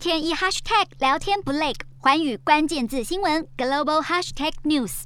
天一 hashtag 聊天不累，寰宇关键字新闻 global hashtag news。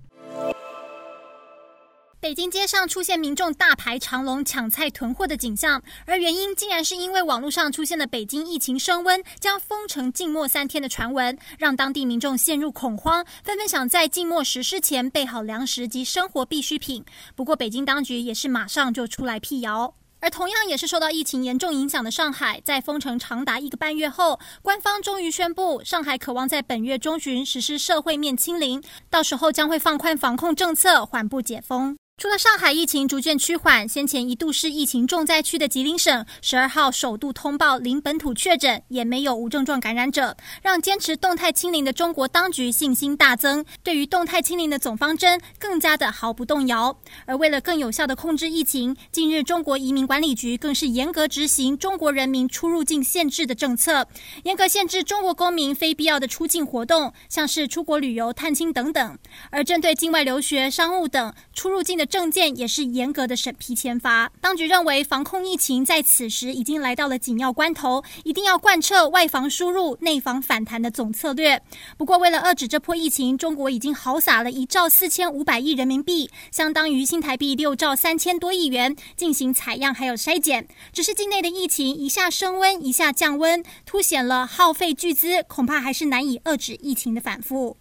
北京街上出现民众大排长龙抢菜囤货的景象，而原因竟然是因为网络上出现了北京疫情升温、将封城静默三天的传闻，让当地民众陷入恐慌，纷纷想在静默实施前备好粮食及生活必需品。不过，北京当局也是马上就出来辟谣。而同样也是受到疫情严重影响的上海，在封城长达一个半月后，官方终于宣布，上海渴望在本月中旬实施社会面清零，到时候将会放宽防控政策，缓步解封。除了上海疫情逐渐趋缓，先前一度是疫情重灾区的吉林省，十二号首度通报零本土确诊，也没有无症状感染者，让坚持动态清零的中国当局信心大增，对于动态清零的总方针更加的毫不动摇。而为了更有效的控制疫情，近日中国移民管理局更是严格执行中国人民出入境限制的政策，严格限制中国公民非必要的出境活动，像是出国旅游、探亲等等。而针对境外留学、商务等出入境的证件也是严格的审批签发。当局认为防控疫情在此时已经来到了紧要关头，一定要贯彻外防输入、内防反弹的总策略。不过，为了遏制这波疫情，中国已经豪撒了一兆四千五百亿人民币，相当于新台币六兆三千多亿元，进行采样还有筛检。只是境内的疫情一下升温，一下降温，凸显了耗费巨资，恐怕还是难以遏制疫情的反复。